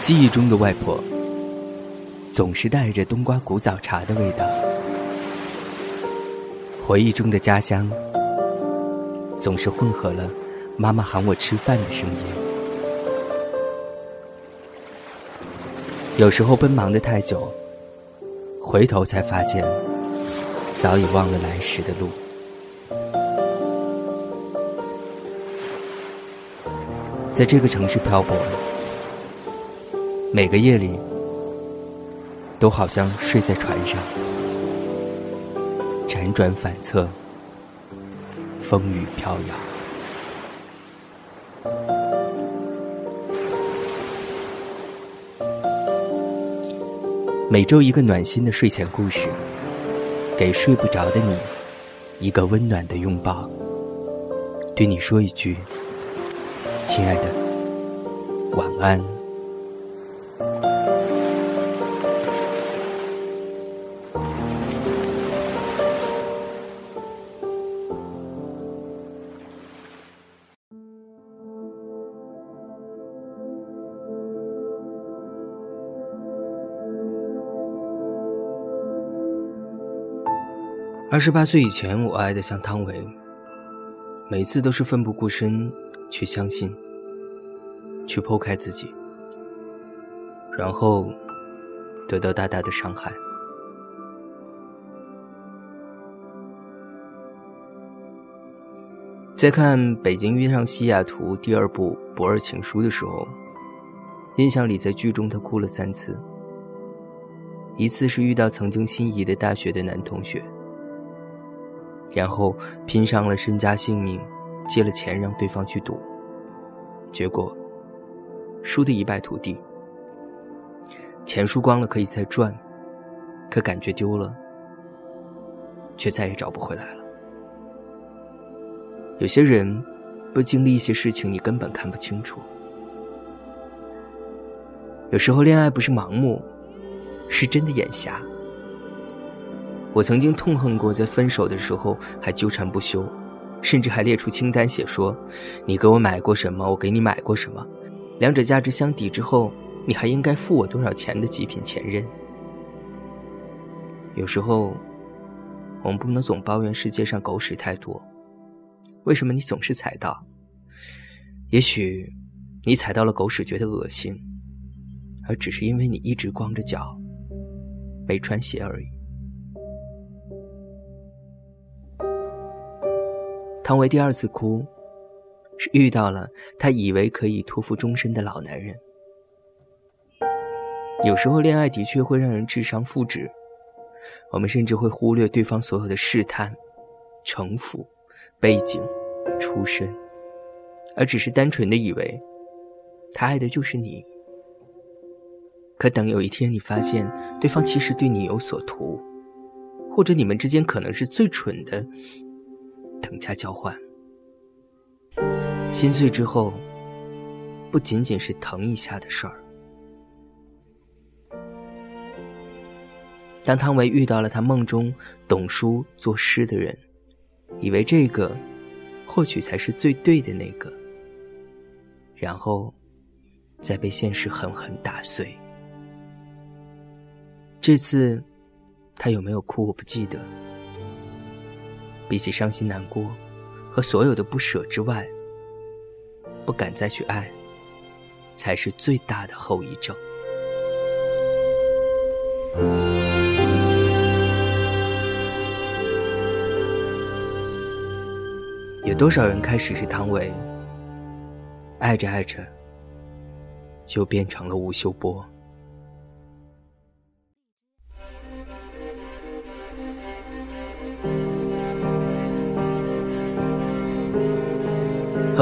记忆中的外婆，总是带着冬瓜古早茶的味道；回忆中的家乡，总是混合了妈妈喊我吃饭的声音。有时候奔忙的太久，回头才发现，早已忘了来时的路。在这个城市漂泊。每个夜里，都好像睡在船上，辗转反侧，风雨飘摇。每周一个暖心的睡前故事，给睡不着的你一个温暖的拥抱，对你说一句：“亲爱的，晚安。”二十八岁以前，我爱的像汤唯，每次都是奋不顾身去相信，去剖开自己，然后得到大大的伤害。在看《北京遇上西雅图》第二部《博尔情书》的时候，印象里在剧中他哭了三次，一次是遇到曾经心仪的大学的男同学。然后拼上了身家性命，借了钱让对方去赌，结果输得一败涂地。钱输光了可以再赚，可感觉丢了，却再也找不回来了。有些人不经历一些事情，你根本看不清楚。有时候恋爱不是盲目，是真的眼瞎。我曾经痛恨过，在分手的时候还纠缠不休，甚至还列出清单写说：“你给我买过什么，我给你买过什么，两者价值相抵之后，你还应该付我多少钱的极品前任。”有时候，我们不能总抱怨世界上狗屎太多，为什么你总是踩到？也许，你踩到了狗屎觉得恶心，而只是因为你一直光着脚，没穿鞋而已。汤唯第二次哭，是遇到了他以为可以托付终身的老男人。有时候恋爱的确会让人智商负值，我们甚至会忽略对方所有的试探、城府、背景、出身，而只是单纯的以为他爱的就是你。可等有一天你发现对方其实对你有所图，或者你们之间可能是最蠢的。等价交换，心碎之后，不仅仅是疼一下的事儿。当汤唯遇到了他梦中懂书作诗的人，以为这个或许才是最对的那个，然后再被现实狠狠打碎。这次，他有没有哭？我不记得。比起伤心难过和所有的不舍之外，不敢再去爱，才是最大的后遗症。有多少人开始是汤唯，爱着爱着，就变成了吴秀波。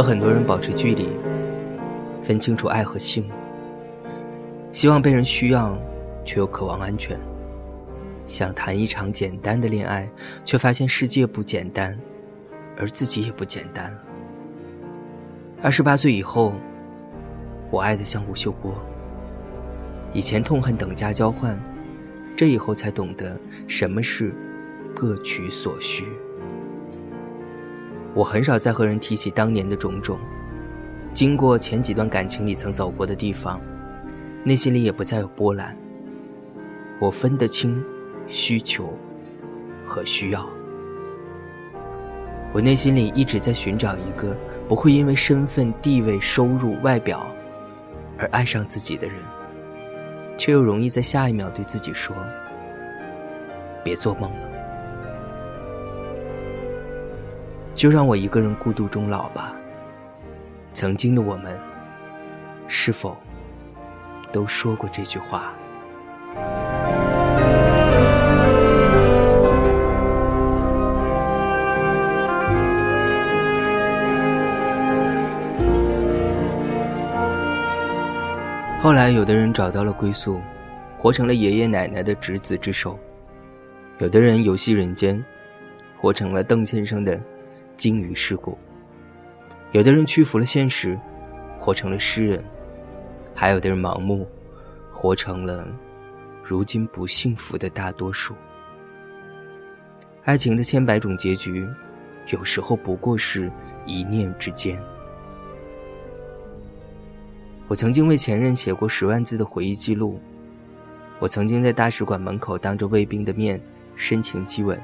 和很多人保持距离，分清楚爱和性，希望被人需要，却又渴望安全。想谈一场简单的恋爱，却发现世界不简单，而自己也不简单。二十八岁以后，我爱的像吴秀波。以前痛恨等价交换，这以后才懂得什么是各取所需。我很少再和人提起当年的种种，经过前几段感情里曾走过的地方，内心里也不再有波澜。我分得清需求和需要。我内心里一直在寻找一个不会因为身份、地位、收入、外表而爱上自己的人，却又容易在下一秒对自己说：“别做梦了，就让我一个人孤独终老吧。”曾经的我们，是否都说过这句话？后来，有的人找到了归宿，活成了爷爷奶奶的执子之手；有的人游戏人间，活成了邓先生的鲸鱼事故；有的人屈服了现实，活成了诗人；还有的人盲目，活成了如今不幸福的大多数。爱情的千百种结局，有时候不过是一念之间。我曾经为前任写过十万字的回忆记录，我曾经在大使馆门口当着卫兵的面深情激吻，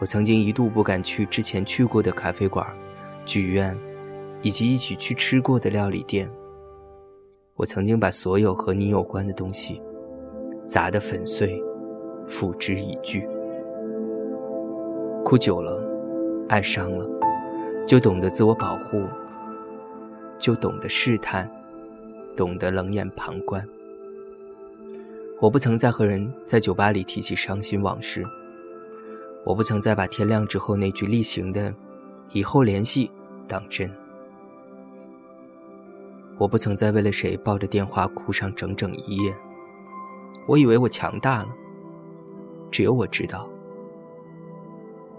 我曾经一度不敢去之前去过的咖啡馆、剧院，以及一起去吃过的料理店。我曾经把所有和你有关的东西砸得粉碎，付之一炬。哭久了，爱伤了，就懂得自我保护，就懂得试探。懂得冷眼旁观。我不曾再和人在酒吧里提起伤心往事。我不曾再把天亮之后那句例行的“以后联系”当真。我不曾再为了谁抱着电话哭上整整一夜。我以为我强大了，只有我知道，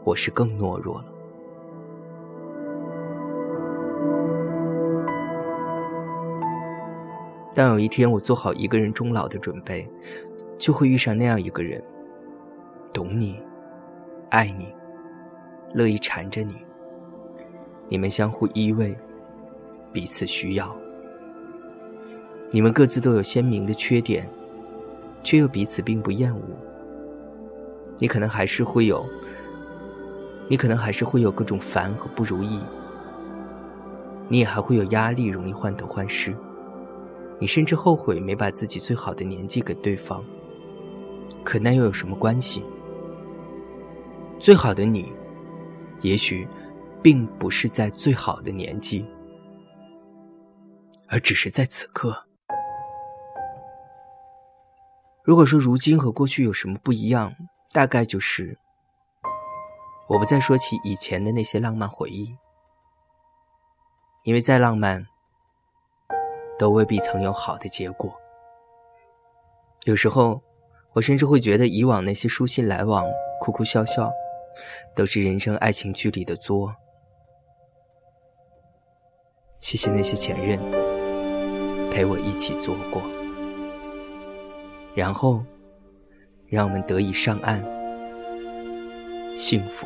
我是更懦弱了。当有一天我做好一个人终老的准备，就会遇上那样一个人，懂你，爱你，乐意缠着你。你们相互依偎，彼此需要。你们各自都有鲜明的缺点，却又彼此并不厌恶。你可能还是会有，你可能还是会有各种烦和不如意，你也还会有压力，容易患得患失。你甚至后悔没把自己最好的年纪给对方，可那又有什么关系？最好的你，也许并不是在最好的年纪，而只是在此刻。如果说如今和过去有什么不一样，大概就是，我不再说起以前的那些浪漫回忆，因为再浪漫。都未必曾有好的结果。有时候，我甚至会觉得以往那些书信来往、哭哭笑笑，都是人生爱情剧里的作。谢谢那些前任，陪我一起做过，然后，让我们得以上岸，幸福。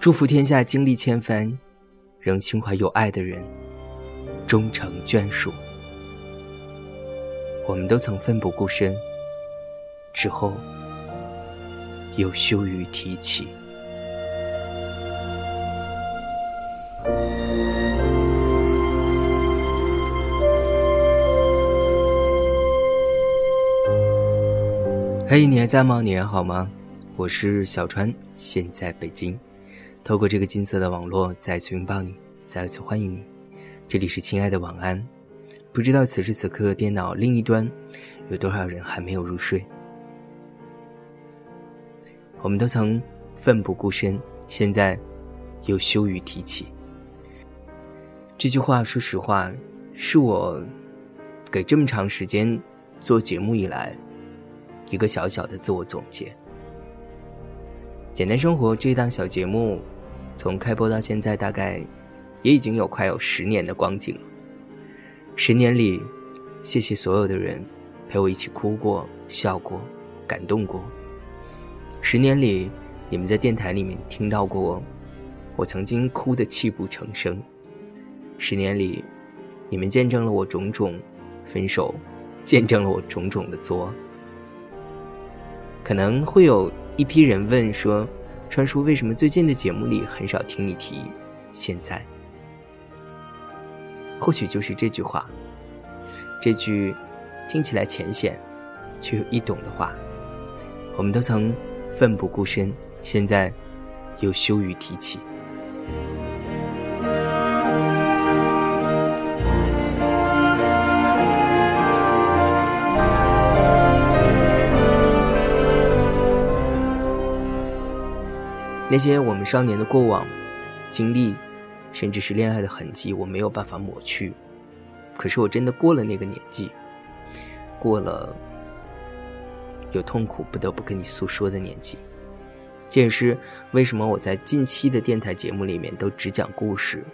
祝福天下经历千帆，仍心怀有爱的人终成眷属。我们都曾奋不顾身，之后又羞于提起。嘿，你还在吗？你还好吗？我是小川，现在北京。透过这个金色的网络，再次拥抱你，再次欢迎你。这里是亲爱的晚安。不知道此时此刻电脑另一端有多少人还没有入睡？我们都曾奋不顾身，现在又羞于提起。这句话，说实话，是我给这么长时间做节目以来一个小小的自我总结。简单生活这档小节目，从开播到现在，大概也已经有快有十年的光景了。十年里，谢谢所有的人陪我一起哭过、笑过、感动过。十年里，你们在电台里面听到过我曾经哭得泣不成声。十年里，你们见证了我种种分手，见证了我种种的作。可能会有一批人问说：“川叔，为什么最近的节目里很少听你提现在？”或许就是这句话，这句听起来浅显却又易懂的话，我们都曾奋不顾身，现在又羞于提起。那些我们少年的过往、经历，甚至是恋爱的痕迹，我没有办法抹去。可是我真的过了那个年纪，过了有痛苦不得不跟你诉说的年纪。这也是为什么我在近期的电台节目里面都只讲故事，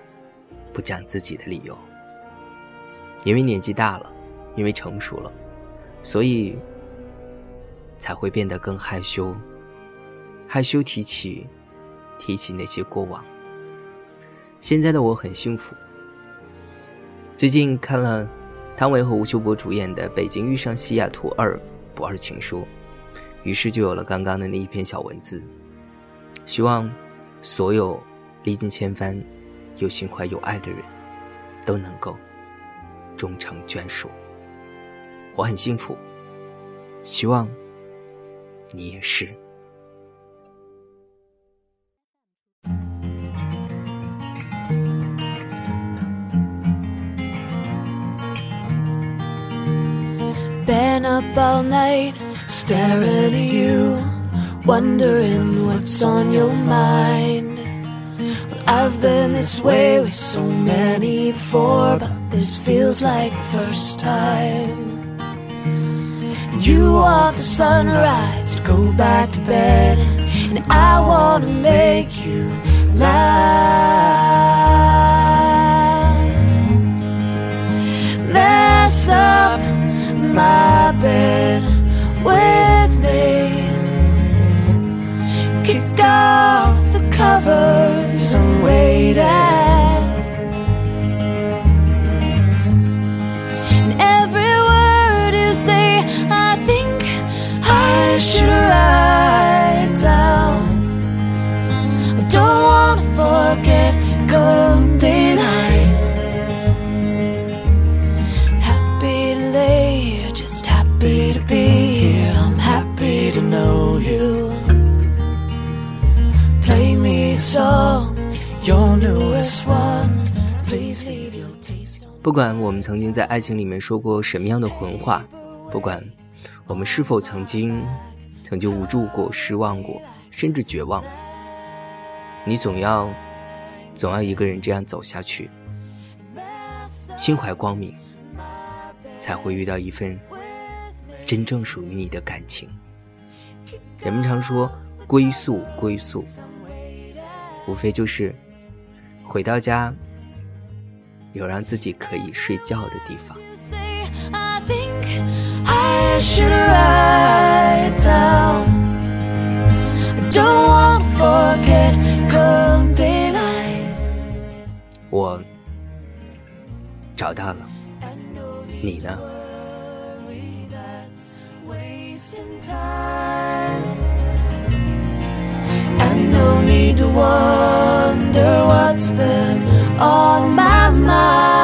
不讲自己的理由。因为年纪大了，因为成熟了，所以才会变得更害羞，害羞提起。提起那些过往，现在的我很幸福。最近看了汤唯和吴秀波主演的《北京遇上西雅图二不二情书》，于是就有了刚刚的那一篇小文字。希望所有历尽千帆、有心怀有爱的人，都能够终成眷属。我很幸福，希望你也是。Up all night, staring at you, wondering what's on your mind. I've been this way with so many before, but this feels like the first time. You want the sunrise to go back to bed, and I wanna make you 不管我们曾经在爱情里面说过什么样的混话，不管我们是否曾经曾经无助过、失望过，甚至绝望，你总要总要一个人这样走下去，心怀光明，才会遇到一份真正属于你的感情。人们常说归宿，归宿，无非就是回到家，有让自己可以睡觉的地方。我找到了你呢？worry that's wasting time. And no need to wonder what's been on my my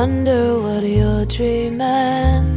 Wonder what you're dreaming.